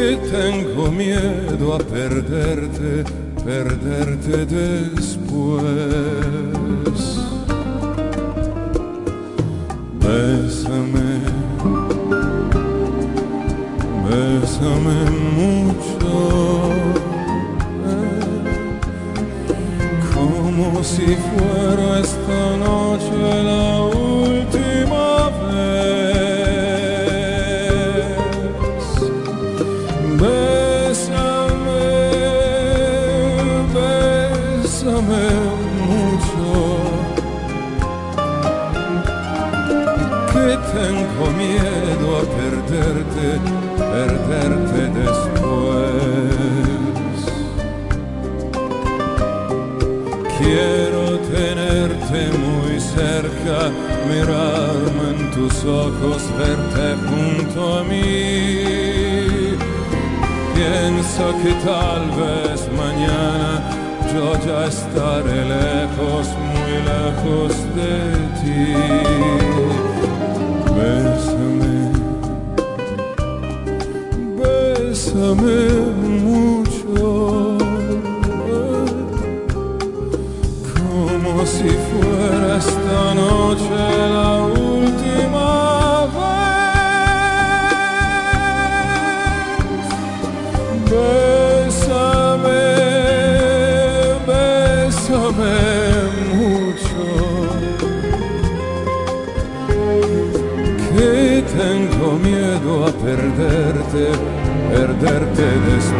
que tengo miedo a perderte, perderte después. Bésame, bésame mucho, como si fuera esta noche la última perderte después. Quiero tenerte muy cerca, mirarme en tus ojos, verte junto a mí. Piensa que tal vez mañana yo ya estaré lejos, muy lejos de ti. Bésame mucho, como si fuera esta noche la última vez. Bésame, bésame mucho. que tengo miedo a perderte, perderte después.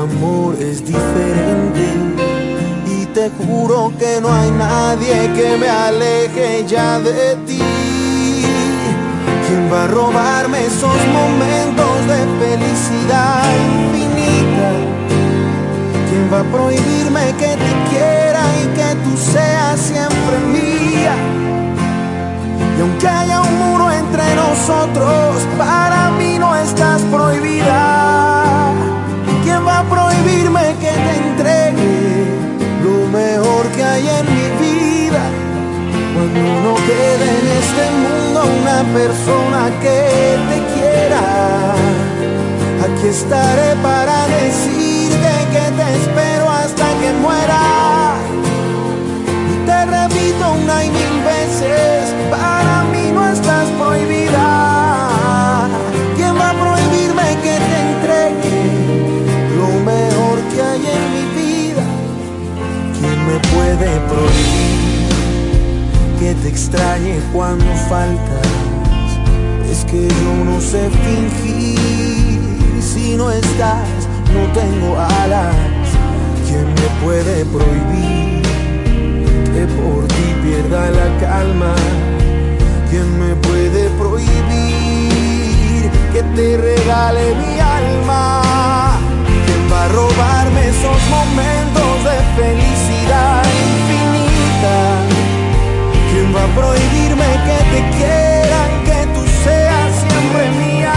Amor es diferente? Y te juro que no hay nadie que me aleje ya de ti. ¿Quién va a robarme esos momentos de felicidad infinita? ¿Quién va a prohibirme que te quiera y que tú seas siempre mía? Y aunque haya un muro entre nosotros, para mí no estás prohibida. No quede en este mundo una persona que te quiera, aquí estaré para decirte que te espero hasta que muera. Y te repito una y mil veces, para mí no estás prohibida. ¿Quién va a prohibirme que te entregue lo mejor que hay en mi vida? ¿Quién me puede prohibir? Que te extrañe cuando faltas. Es que yo no sé fingir si no estás, no tengo alas. ¿Quién me puede prohibir pierda la calma. ¿Quién me puede prohibir que te regale mi alma? ¿Quién va a robarme esos momentos de felicidad prohibirme que te quiera, que tú seas siempre mía?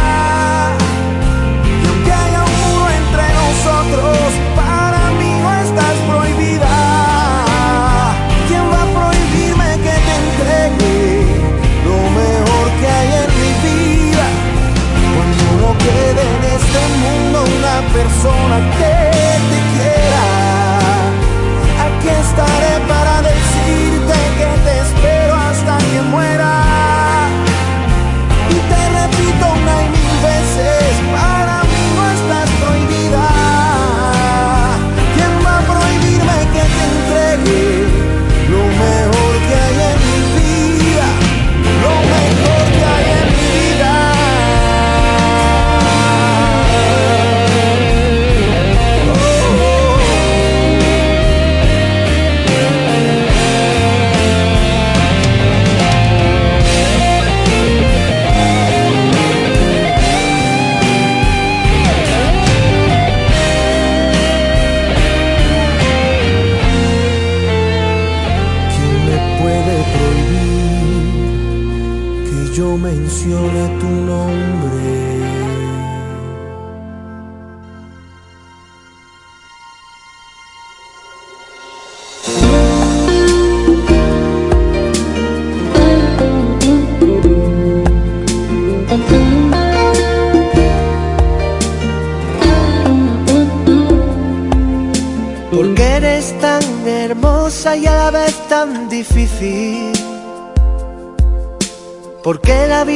Y aunque haya un muro entre nosotros, para mí no estás prohibida. ¿Quién va a prohibirme que te entregue lo mejor que hay en mi vida? Cuando no quede en este mundo una persona que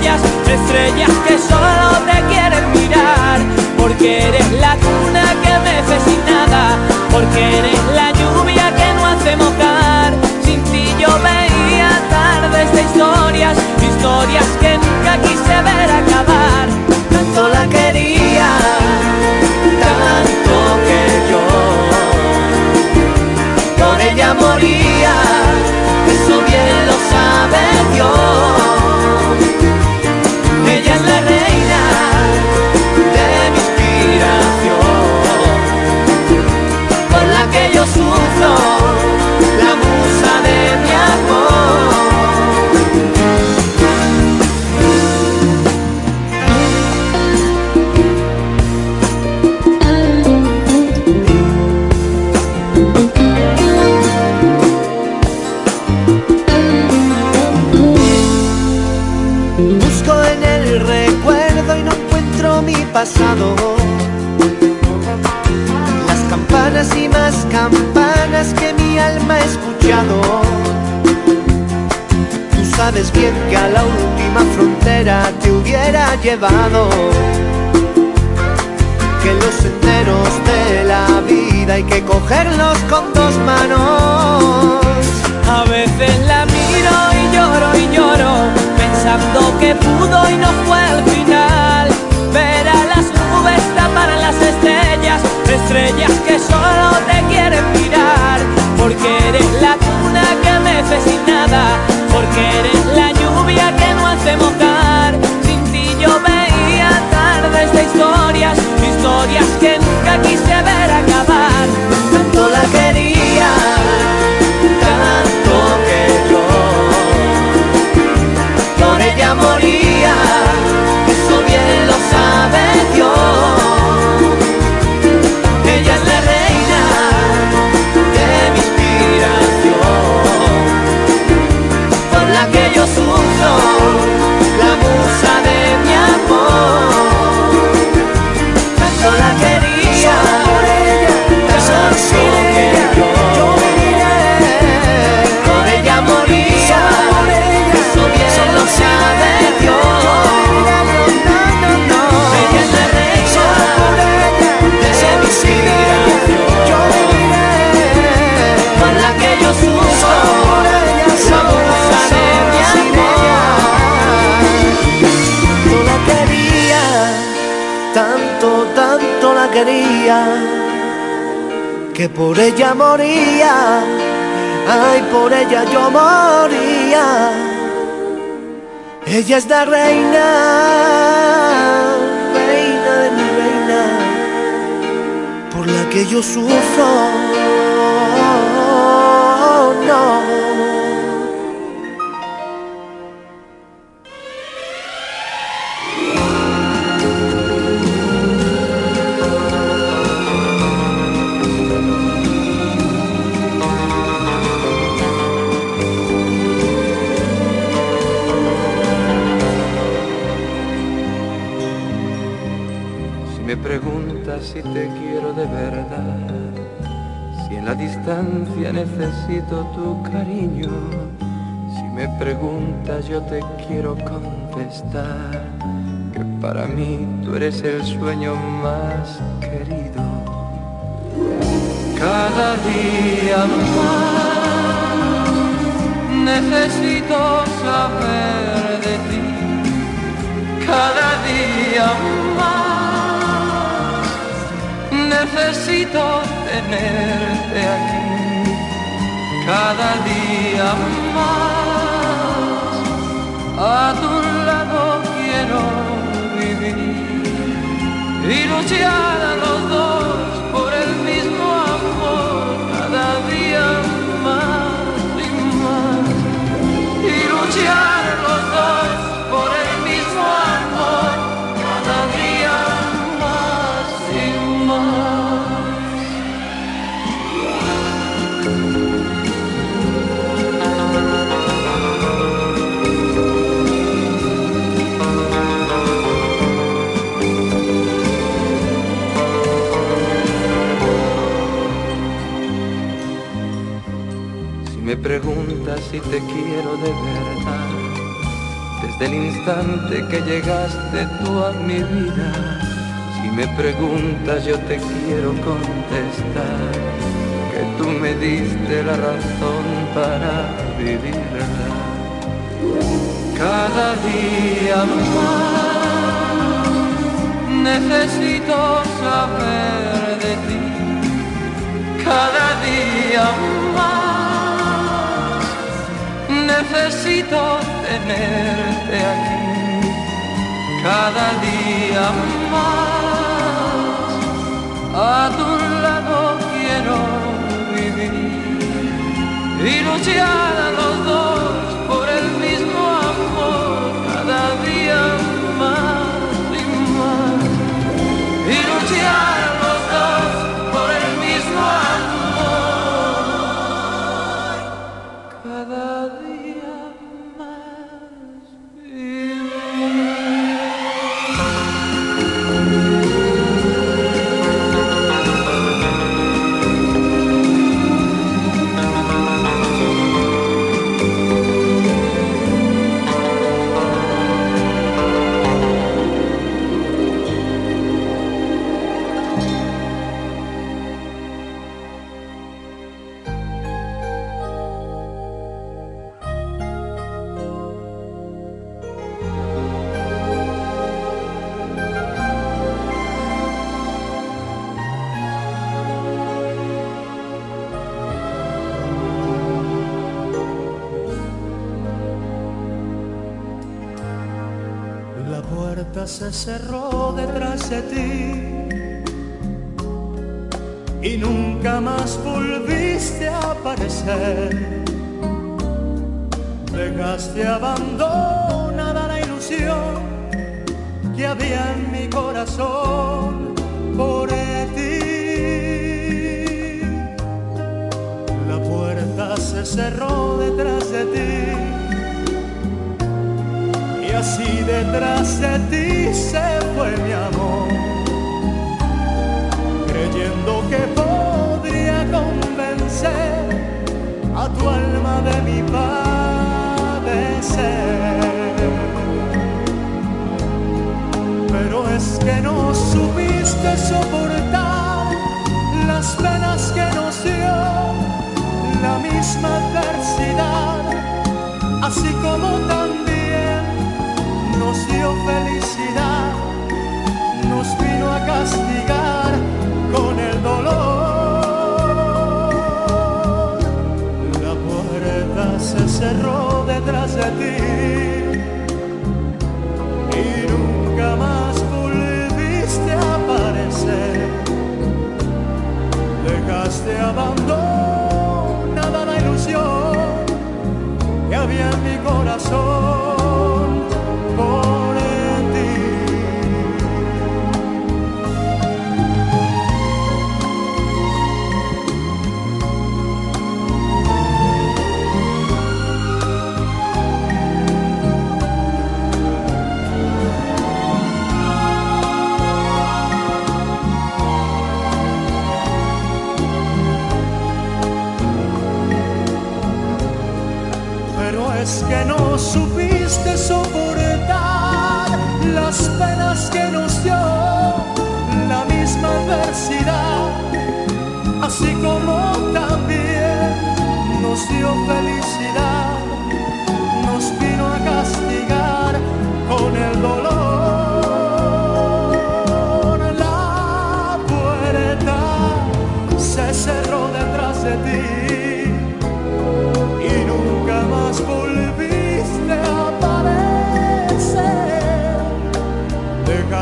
estrellas que solo te quieren mirar. Porque eres la cuna que mece sin nada, porque eres la lluvia que no hace mojar. Sin ti yo veía tardes de historias, historias que nunca quise ver acabar. Tanto la quería, tanto que yo por ella moría. Eso bien lo sabe Dios. Ella es la reina de mi inspiración, por la que yo sabes bien que a la última frontera te hubiera llevado. Que los senderos de la vida hay que cogerlos con dos manos. A veces la miro y lloro y lloro, pensando que pudo y no fue al final. Ver a las nubes tapar a las estrellas, estrellas que solo te quieren mirar. Porque eres la porque eres la lluvia que no hace mojar. Sin ti yo veía tardes de historias, historias que nunca quise ver acabar. Que por ella moría, ay, por ella yo moría. Ella es la reina, reina de mi reina, por la que yo sufro. Necesito tu cariño, si me preguntas yo te quiero contestar, que para mí tú eres el sueño más querido. Cada día más necesito saber de ti, cada día más necesito tenerte aquí cada día más. A tu lado quiero vivir y luchar preguntas si te quiero de verdad, desde el instante que llegaste tú a mi vida, si me preguntas yo te quiero contestar, que tú me diste la razón para vivirla. Cada día más necesito saber de ti, cada día más necesito tenerte aquí cada día más. A tu lado quiero vivir y luchar a los dos y nunca más volviste a aparecer. Dejaste abandonada la ilusión que había en mi corazón por ti. La puerta se cerró detrás de ti y así detrás de ti se fue mi amor, creyendo que podría convencer a tu alma de mi padecer. Pero es que no supiste soportar las penas que nos dio la misma adversidad, así como también nos dio felicidad, nos vino a castigar. abandonada la ilusión que había en mi corazón. de soportar las penas que nos dio la misma adversidad, así como también nos dio felicidad.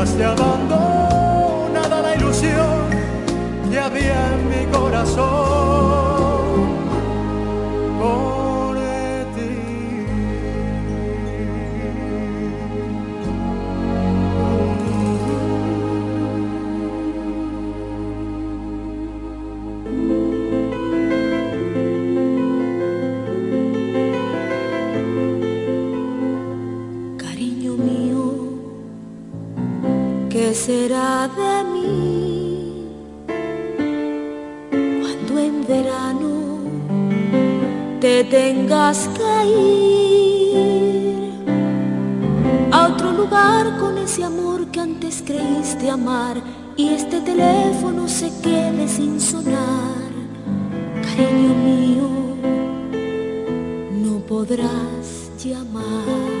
pärast ja vand. ¿Qué será de mí cuando en verano te tengas que ir a otro lugar con ese amor que antes creíste amar y este teléfono se quede sin sonar? Cariño mío, no podrás llamar.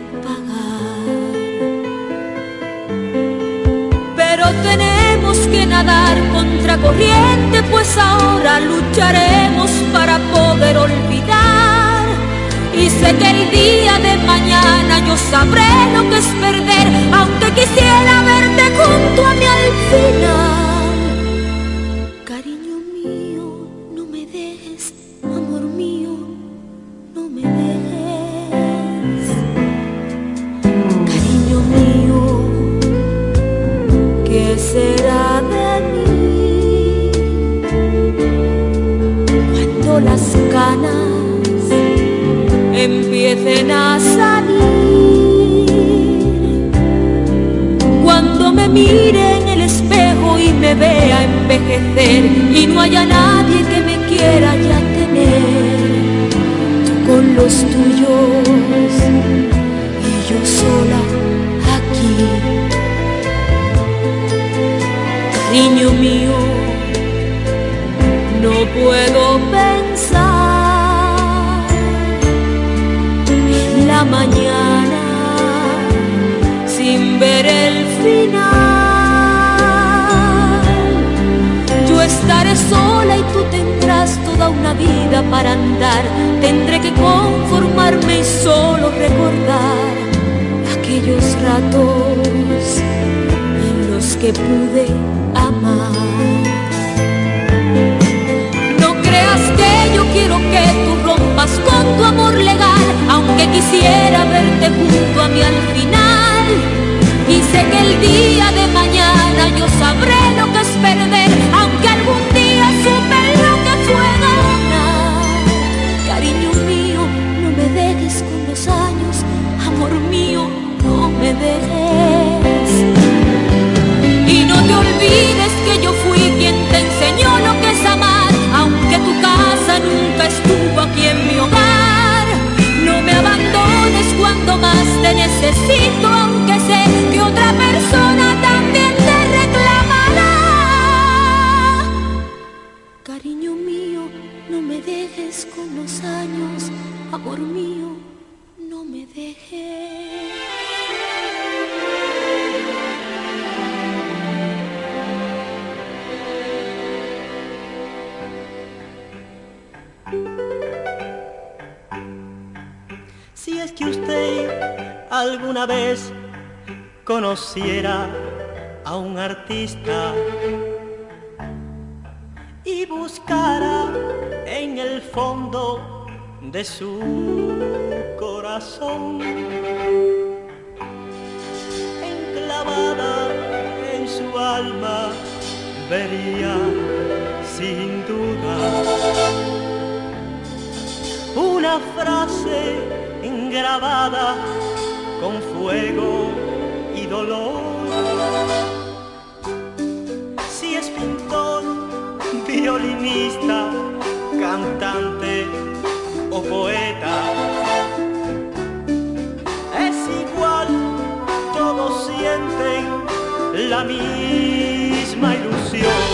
tenemos que nadar contra corriente, pues ahora lucharemos para poder olvidar. Y sé que el día de mañana yo sabré lo que es perder, aunque quisiera verte junto a mí al final. A un artista y buscara en el fondo de su corazón enclavada en su alma vería sin duda una frase grabada con fuego dolor. Si es pintor, violinista, cantante o poeta, es igual, todos sienten la misma ilusión.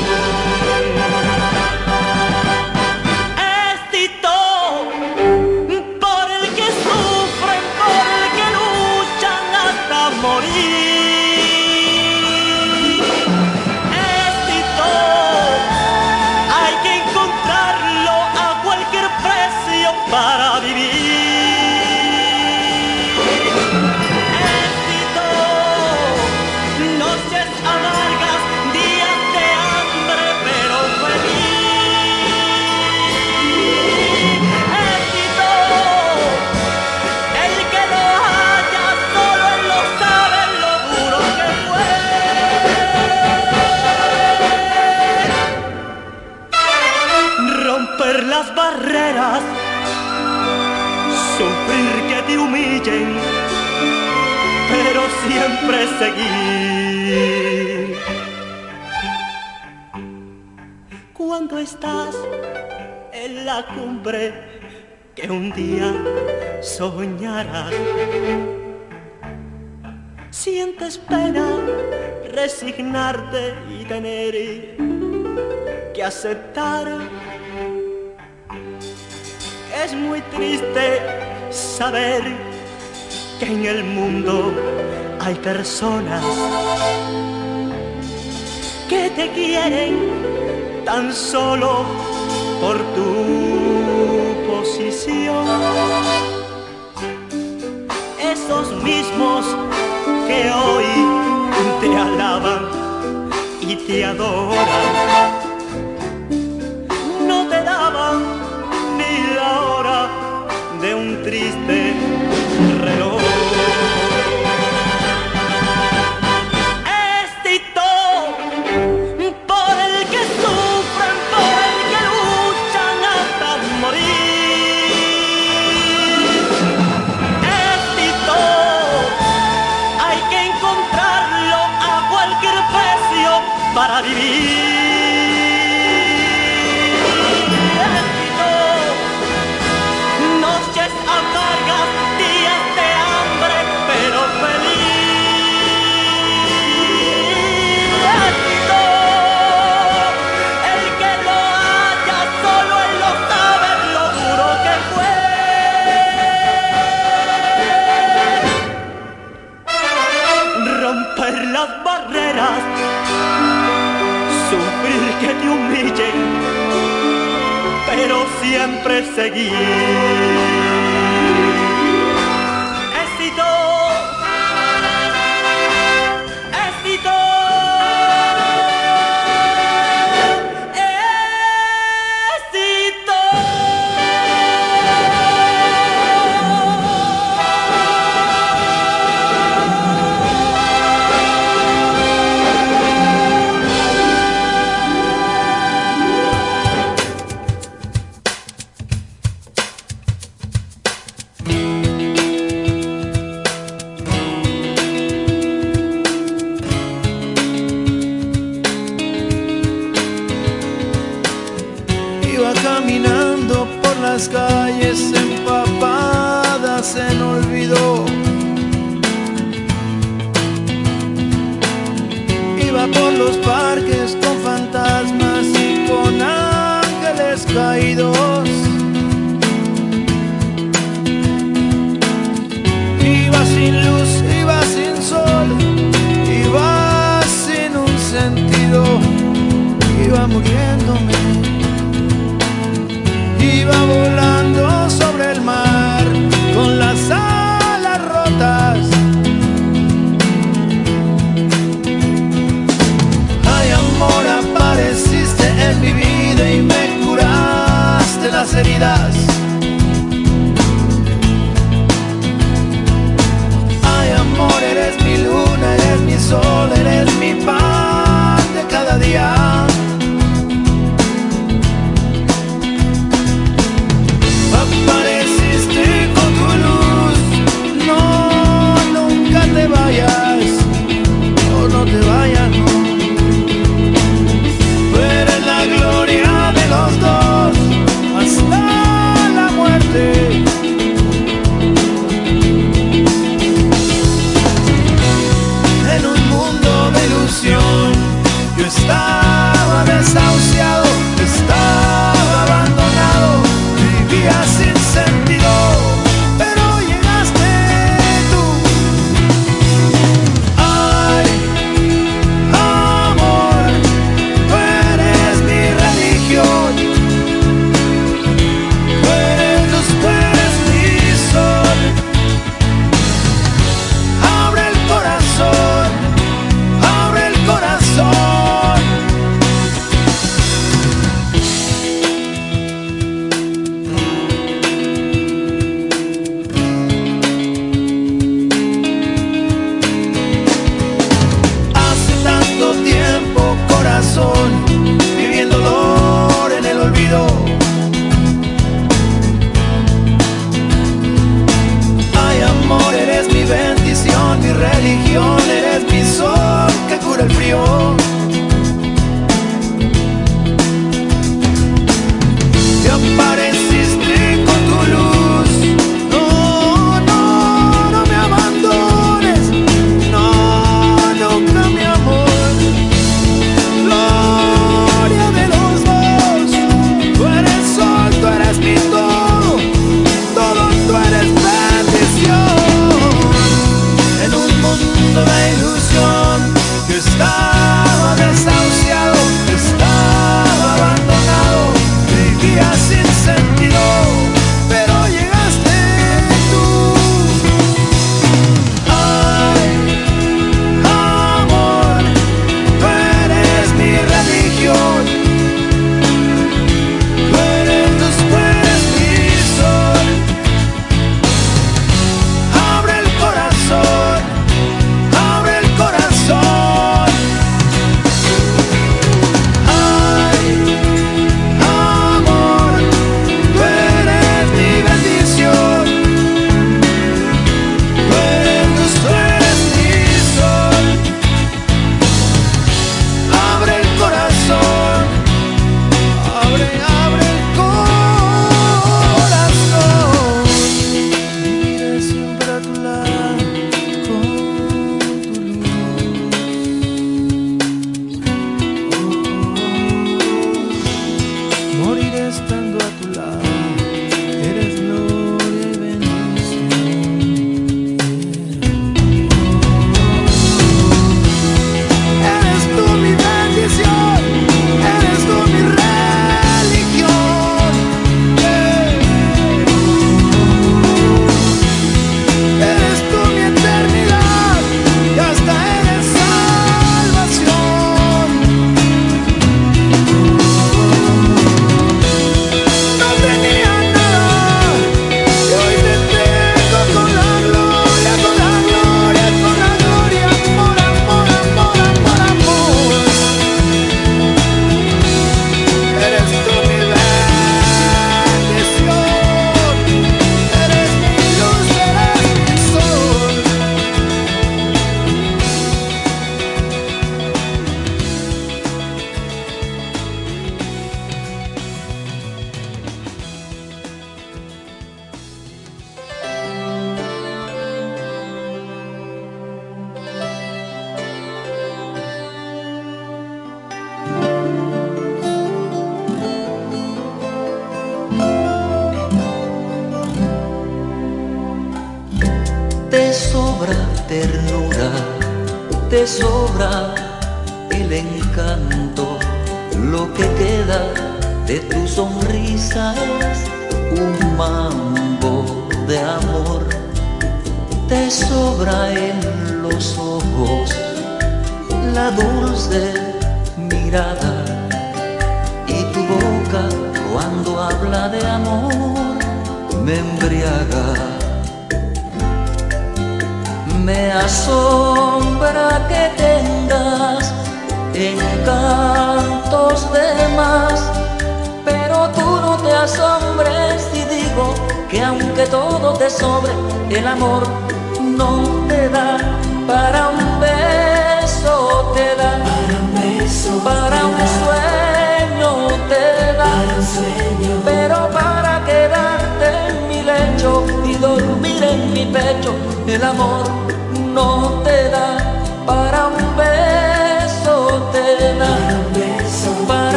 Siempre seguir. Cuando estás en la cumbre que un día soñarás, sientes pena resignarte y tener que aceptar es muy triste saber que en el mundo hay personas que te quieren tan solo por tu posición. Esos mismos que hoy te alaban y te adoran siempre seguir.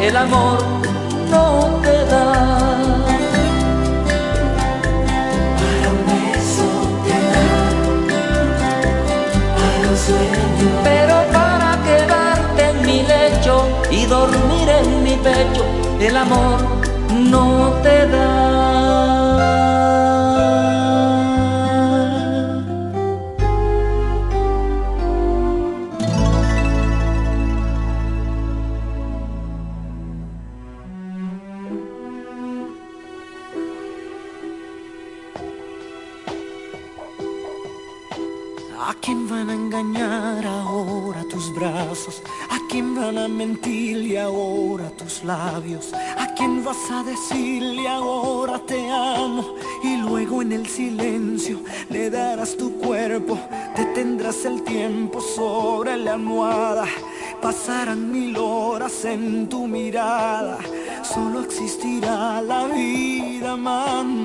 el amor no te da. Para un beso te da, para un sueño. Pero para quedarte en mi lecho y dormir en mi pecho, el amor no te da. en tu mirada, solo existirá la vida, amando.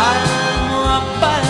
Palmo a palmo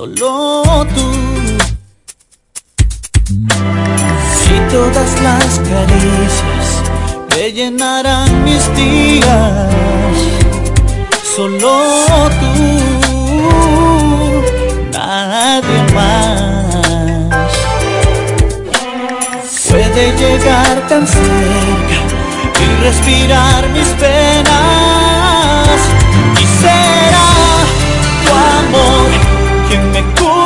solo tú. Si todas las caricias me llenarán mis días, solo tú, nadie más puede llegar tan cerca y respirar mis penas. in me cool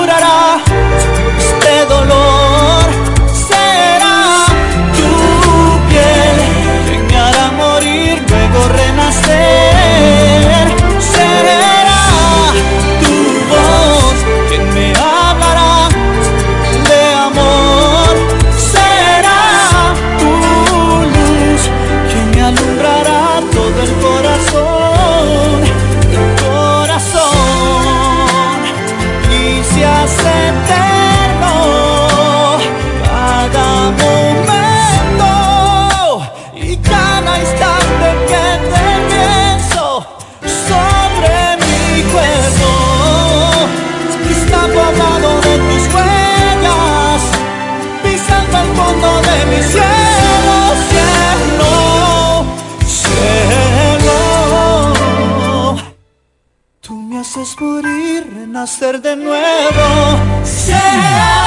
nacer de nuevo. Será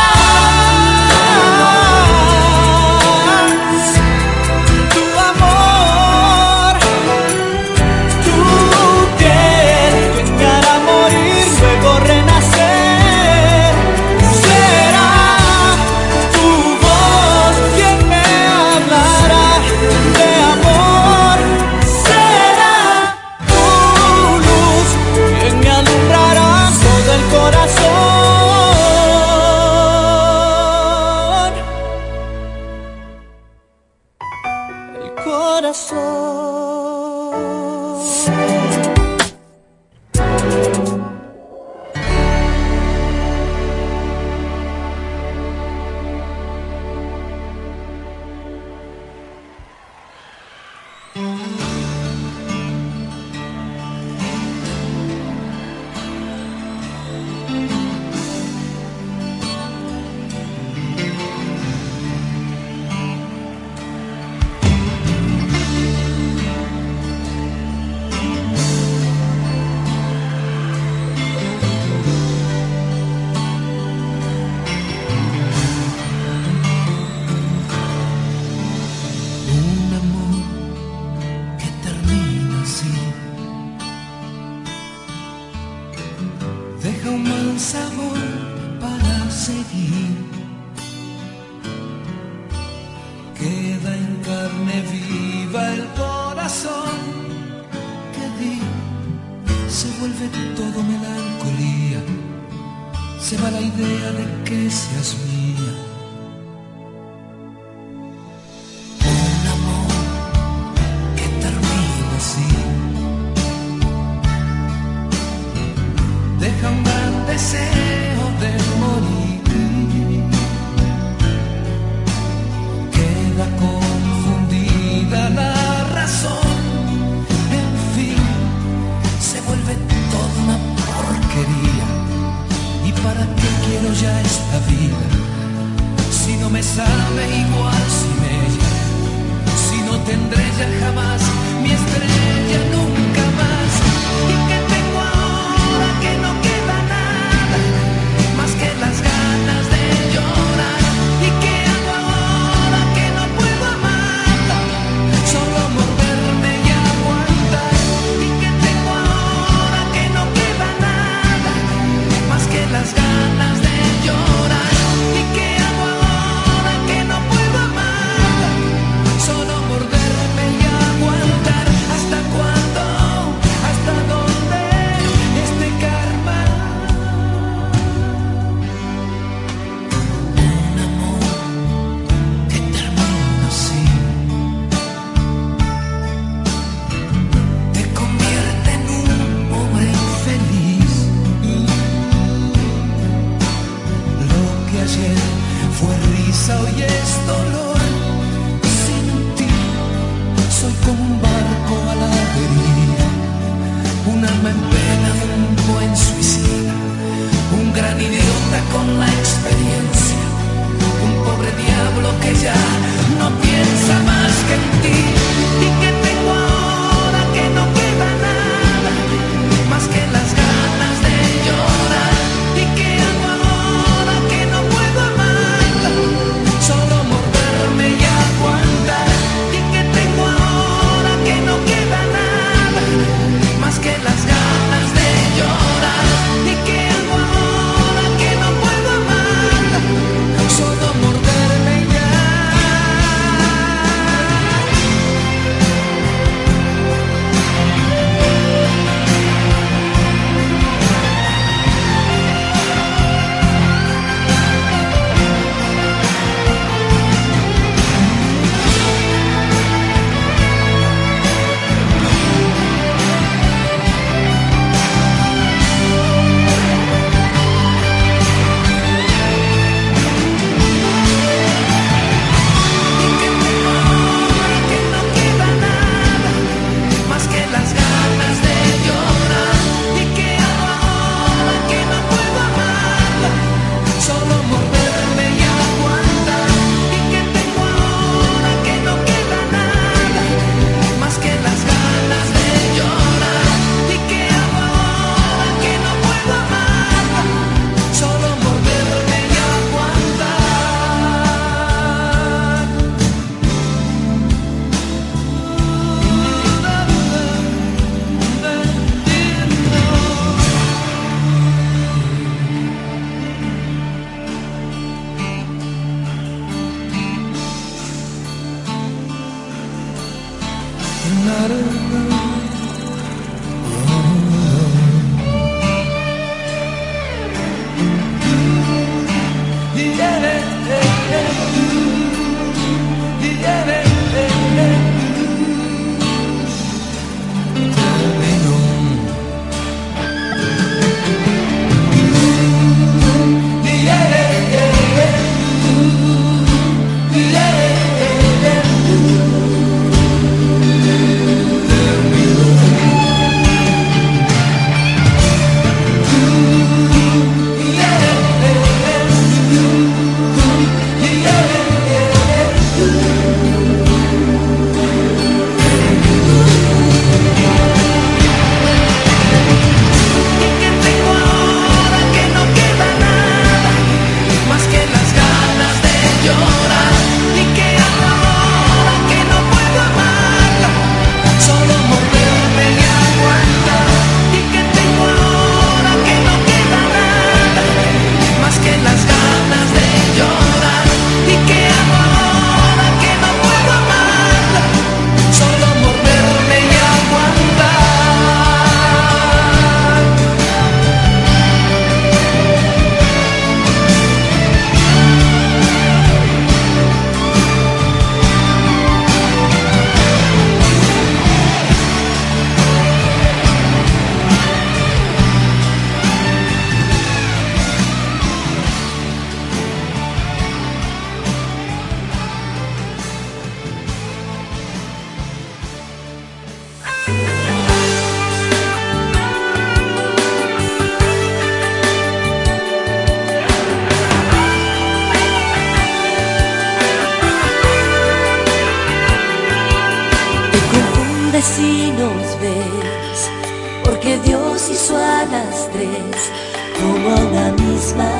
porque Dios hizo a las tres como a una misma.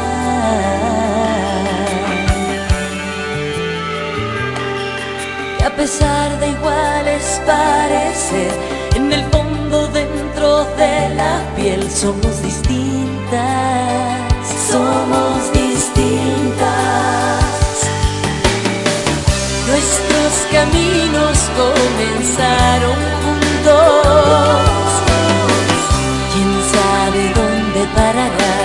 Y a pesar de iguales parecer, en el fondo dentro de la piel somos distintas, somos distintas. Nuestros caminos comenzaron. ¿Quién sabe dónde parará?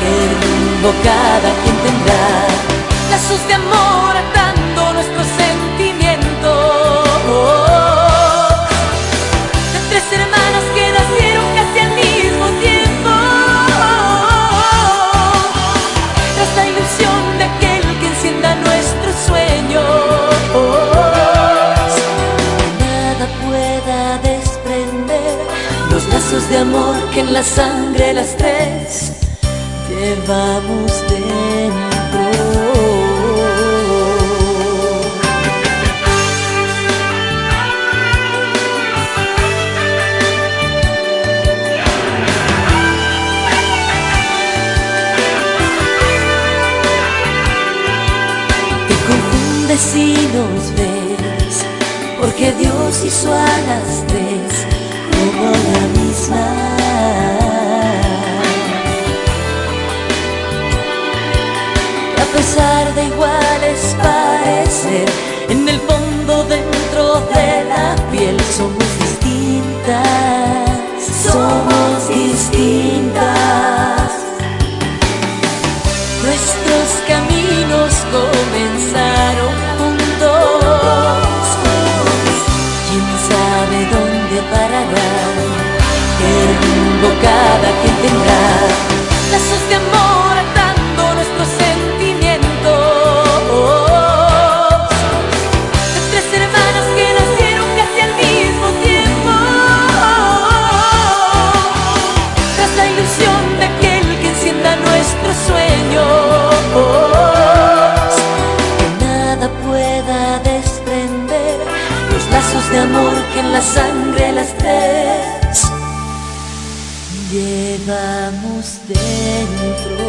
¿Qué rumbo cada quien tendrá? Lazos de amor atando nuestros sentimientos. De amor que en la sangre las tres llevamos dentro. Te confundes si nos ves, porque Dios hizo a iguales parecer, en el fondo dentro de la piel somos distintas, somos distintas. Nuestros caminos comenzaron juntos. ¿Quién sabe dónde parará? ¿Qué rumbo cada quien tendrá? Lazos de amor sangre las tres llevamos dentro.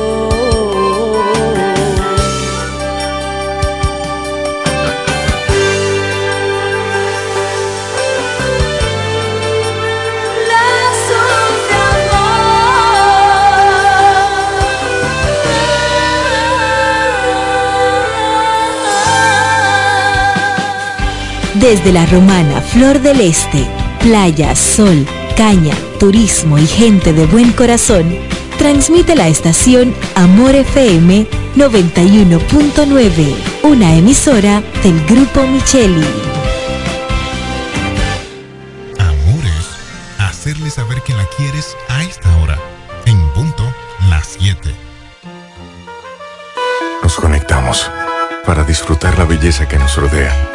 Desde la romana Flor del Este, playa, sol, caña, turismo y gente de buen corazón, transmite la estación Amor FM 91.9, una emisora del Grupo Micheli. Amor es hacerle saber que la quieres a esta hora, en punto las 7. Nos conectamos para disfrutar la belleza que nos rodea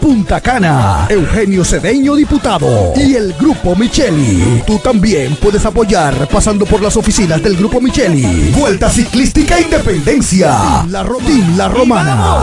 Punta Cana, Eugenio Cedeño, diputado, y el Grupo Micheli. Tú también puedes apoyar pasando por las oficinas del Grupo Micheli. Vuelta Ciclística Independencia. La, Ro- Team La Romana.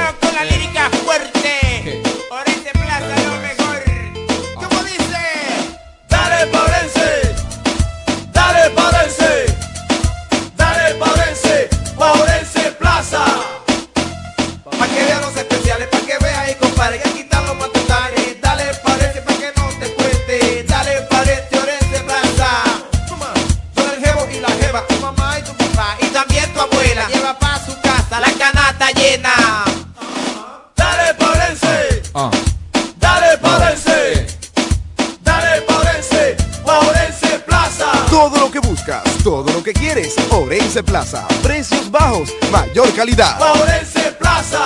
todo lo que quieres. Orense Plaza. Precios bajos, mayor calidad. Paurense Plaza.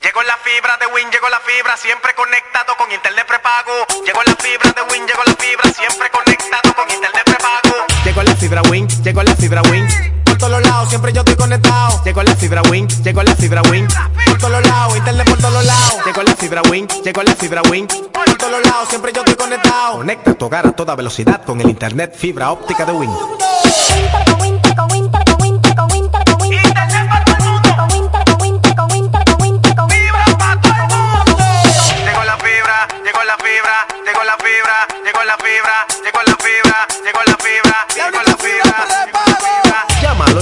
Llegó la fibra de Win, llegó la fibra, siempre conectado con internet prepago. Llegó la fibra de Win, llegó la fibra, siempre conectado con internet prepago. Llegó la fibra Win, llegó la fibra Win. Todos lados, siempre yo estoy conectado. Llegó la fibra Win, llegó la fibra Win. Por todos lados, internet por todos lados. Llegó la fibra Win, llegó la fibra Win. Por todos lados, siempre yo estoy conectado. Conecta tu hogar a toda velocidad con el internet fibra óptica de Win. Llegó la fibra, llegó la fibra, llegó la fibra, llegó la fibra,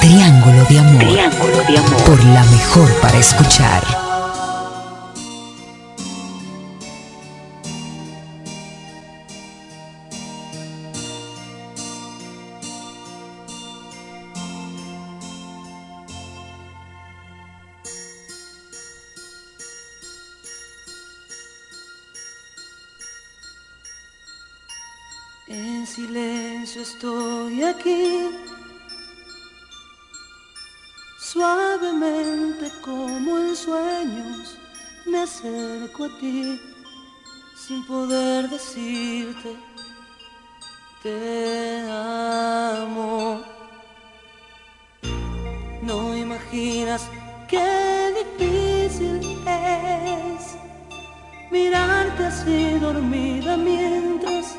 Triángulo de Amor. Triángulo de Amor. Por la mejor para escuchar. En silencio estoy aquí, suavemente como en sueños me acerco a ti, sin poder decirte te amo. No imaginas qué difícil es mirarte así dormida mientras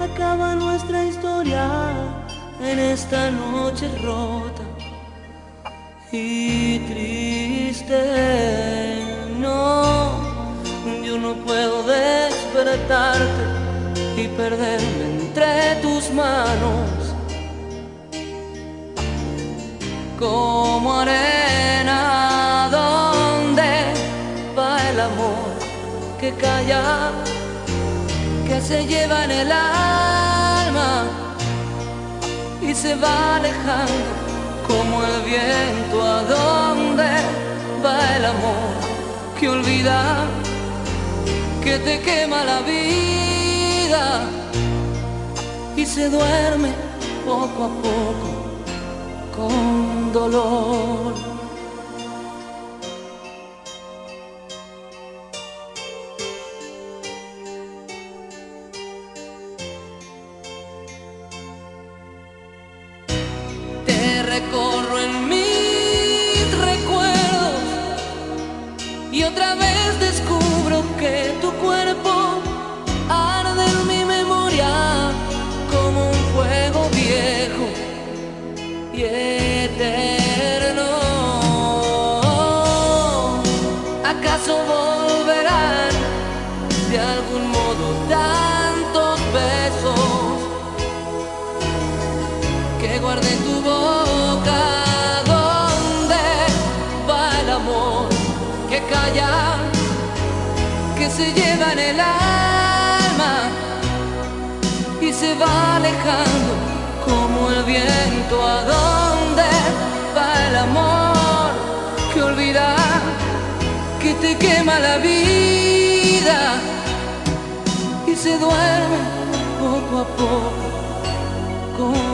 acaba nuestra historia en esta noche rota y triste. No, yo no puedo despertarte y perderme entre tus manos como arena donde va el amor que calla que se lleva en el alma y se va alejando como el viento a dónde va el amor que olvida que te quema la vida y se duerme poco a poco con dolor. En el alma y se va alejando como el viento. A donde va el amor que olvida que te quema la vida y se duerme poco a poco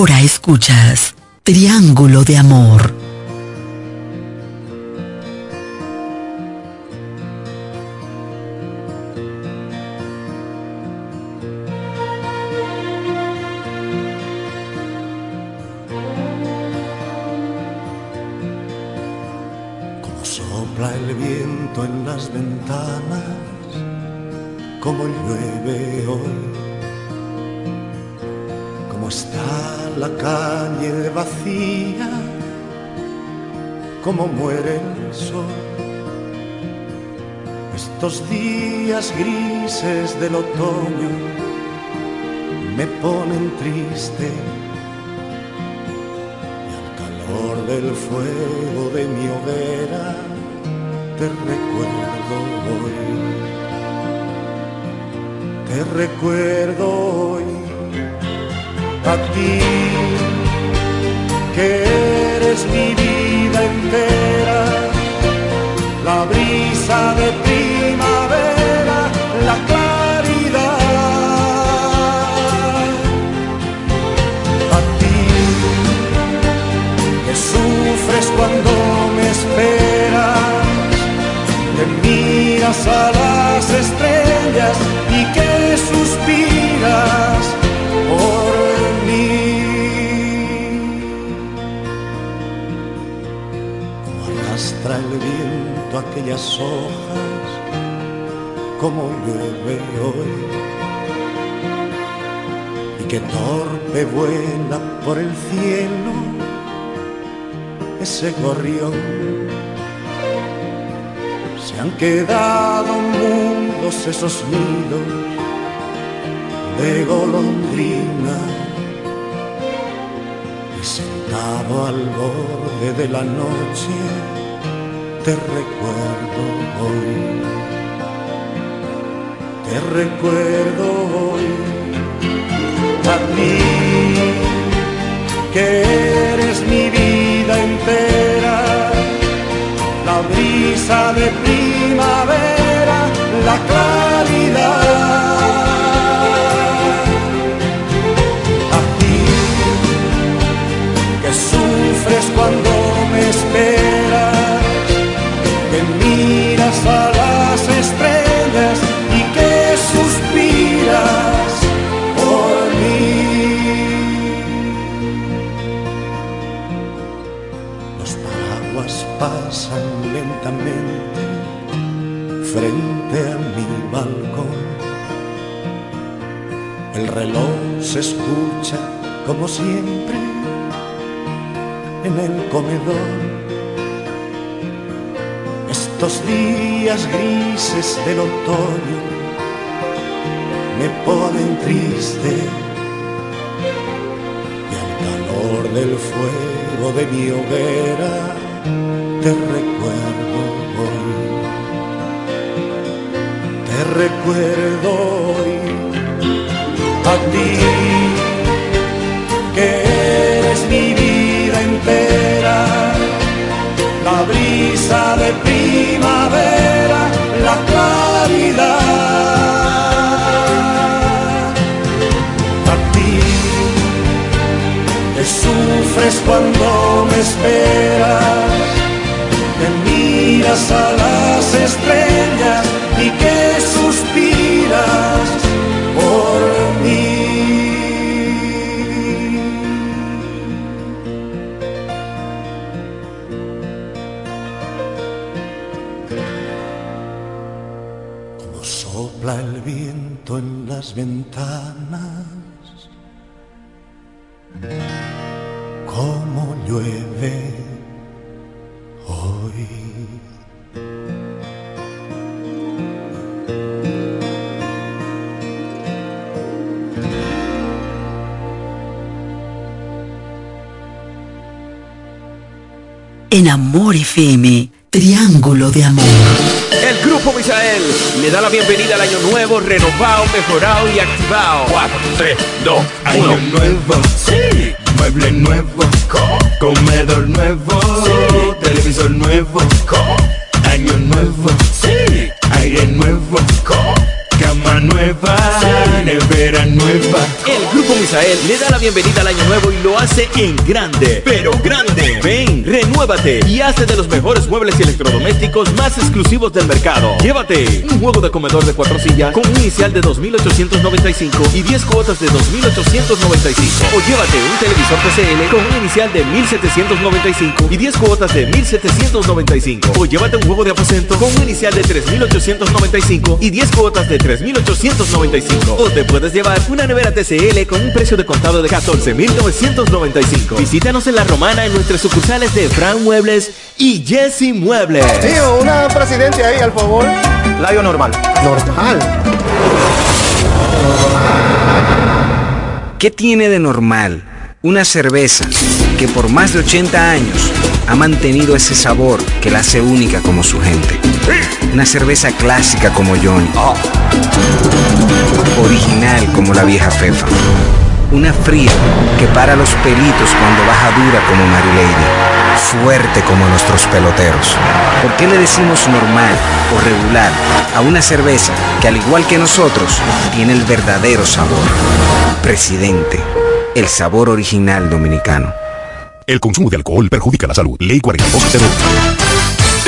Ahora escuchas Triángulo de Amor. Como sopla el viento en las ventanas, como llueve hoy la calle vacía, como muere el sol. Estos días grises del otoño me ponen triste y al calor del fuego de mi hoguera te recuerdo hoy. Te recuerdo hoy a ti, que eres mi vida entera, la brisa de primavera, la claridad. A ti, que sufres cuando me esperas, que miras a las estrellas y que suspiras el viento aquellas hojas como llueve hoy. Y que torpe vuela por el cielo ese gorrión. Se han quedado mundos esos nidos de golondrina. Y sentado al borde de la noche te recuerdo hoy, te recuerdo hoy, a ti que eres mi vida entera, la brisa de primavera la claridad. A ti que sufres cuando frente a mi balcón. El reloj se escucha como siempre en el comedor. Estos días grises del otoño me ponen triste y al calor del fuego de mi hoguera te recuerdo recuerdo hoy a ti que eres mi vida entera, la brisa de primavera, la claridad. A ti que sufres cuando me esperas, que miras a las estrellas y que por mí. Como sopla el viento en las ventanas, Amor FM, Triángulo de Amor. El Grupo Misael le da la bienvenida al año nuevo, renovado, mejorado y activado. 4, 3, 2, Año nuevo, sí. Mueble nuevo, comedor nuevo, televisor nuevo, año nuevo, sí. Aire nuevo, cama nueva, nevera nueva. El Grupo Misael le da la bienvenida al año nuevo y lo hace en grande, pero grande. Ven, renuévate y hace de los mejores muebles y electrodomésticos más exclusivos del mercado. Llévate un juego de comedor de cuatro sillas con un inicial de 2.895 y 10 cuotas de 2.895. O llévate un televisor TCL con un inicial de 1.795 y 10 cuotas de 1.795. O llévate un juego de aposento con un inicial de 3.895 y 10 cuotas de 3.895. Te puedes llevar una nevera TCL con un precio de contado de 14.995. Visítanos en La Romana en nuestras sucursales de Fran Muebles y Jesse Muebles. Tío, una presidencia ahí, al favor. Layo normal. Normal. ¿Qué tiene de normal una cerveza que por más de 80 años ha mantenido ese sabor que la hace única como su gente? Una cerveza clásica como Johnny. Original como la vieja Fefa. Una fría que para los peritos cuando baja dura como Mary Lady. Fuerte como nuestros peloteros. ¿Por qué le decimos normal o regular a una cerveza que al igual que nosotros tiene el verdadero sabor? Presidente, el sabor original dominicano. El consumo de alcohol perjudica la salud. Ley 4201.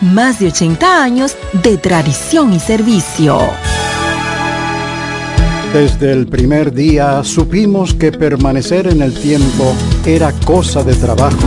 más de 80 años de tradición y servicio. Desde el primer día supimos que permanecer en el tiempo era cosa de trabajo.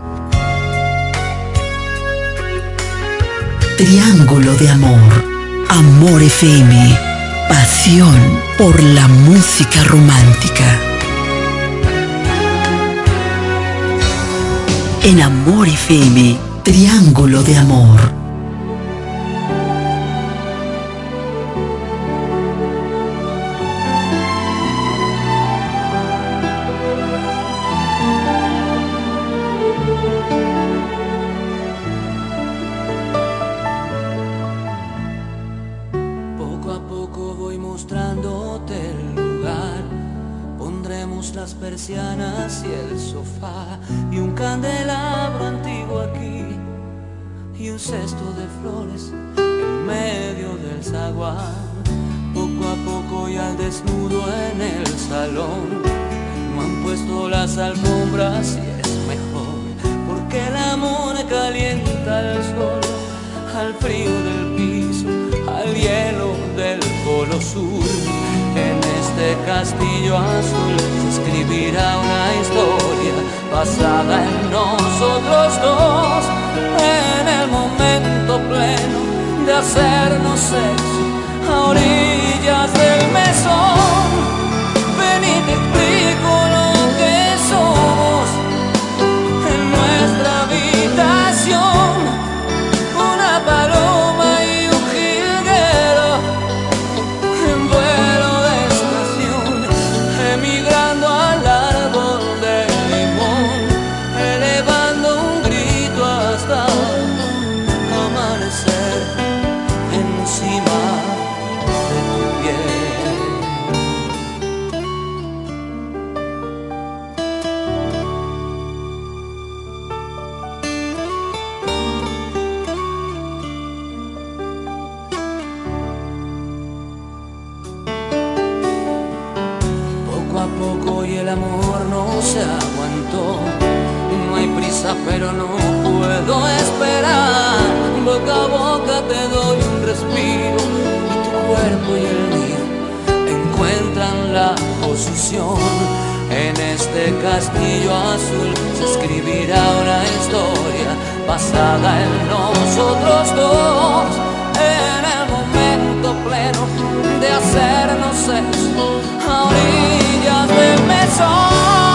Triángulo de Amor. Amor FM. Pasión por la música romántica. En Amor FM. Triángulo de Amor. Cesto de flores en medio del zaguán. Poco a poco y al desnudo en el salón no han puesto las alfombras y es mejor porque el amor calienta el sol al frío del piso, al hielo del polo sur. En este castillo azul se escribirá una historia basada en nosotros dos, en el momento pleno de hacernos sexo a orillas del mesón. Pero no puedo esperar. Boca a boca te doy un respiro y tu cuerpo y el mío encuentran la posición. En este castillo azul se escribirá una historia basada en nosotros dos. En el momento pleno de hacernos sexo a orillas del mesón.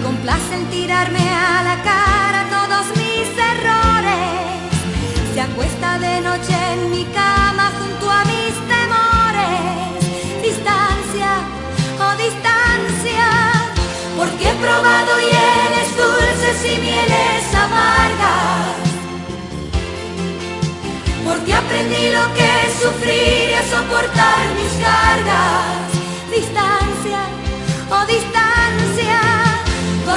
Se complace en tirarme a la cara todos mis errores. Se acuesta de noche en mi cama junto a mis temores. Distancia, oh distancia, porque he probado hieles dulces y mieles amargas. Porque aprendí lo que es sufrir y a soportar mis cargas. Distancia, oh distancia,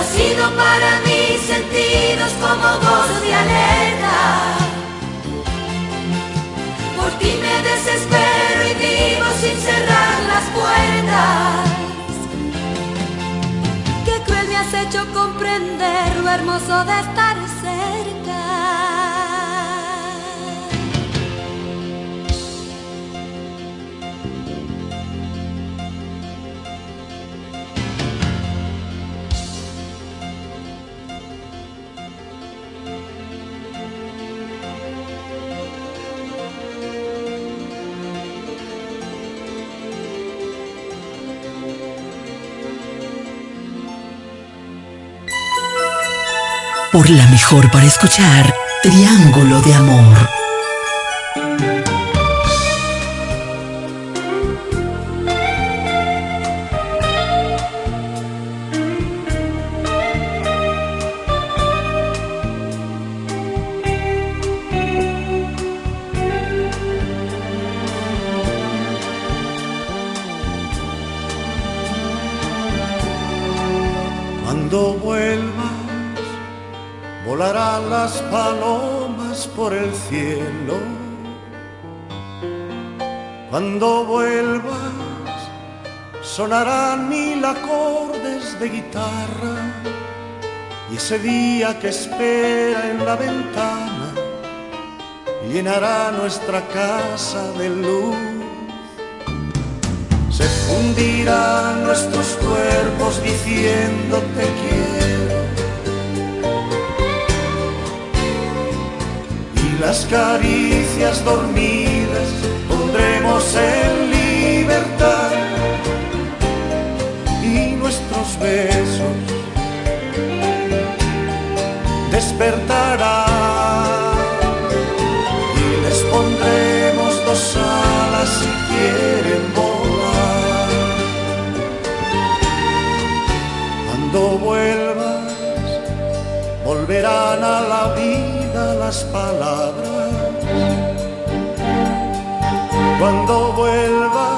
has sido para mis sentidos como voz de alerta. Por ti me desespero y vivo sin cerrar las puertas. Qué cruel me has hecho comprender lo hermoso de estar cerca. Por la mejor para escuchar Triángulo de Amor. Sonarán mil acordes de guitarra. Y ese día que espera en la ventana llenará nuestra casa de luz. Se fundirán nuestros cuerpos diciendo te quiero. Y las caricias dormidas pondremos en libertad. Besos despertarán. Y les pondremos dos alas si quieren volar. Cuando vuelvas, volverán a la vida las palabras. Cuando vuelvas,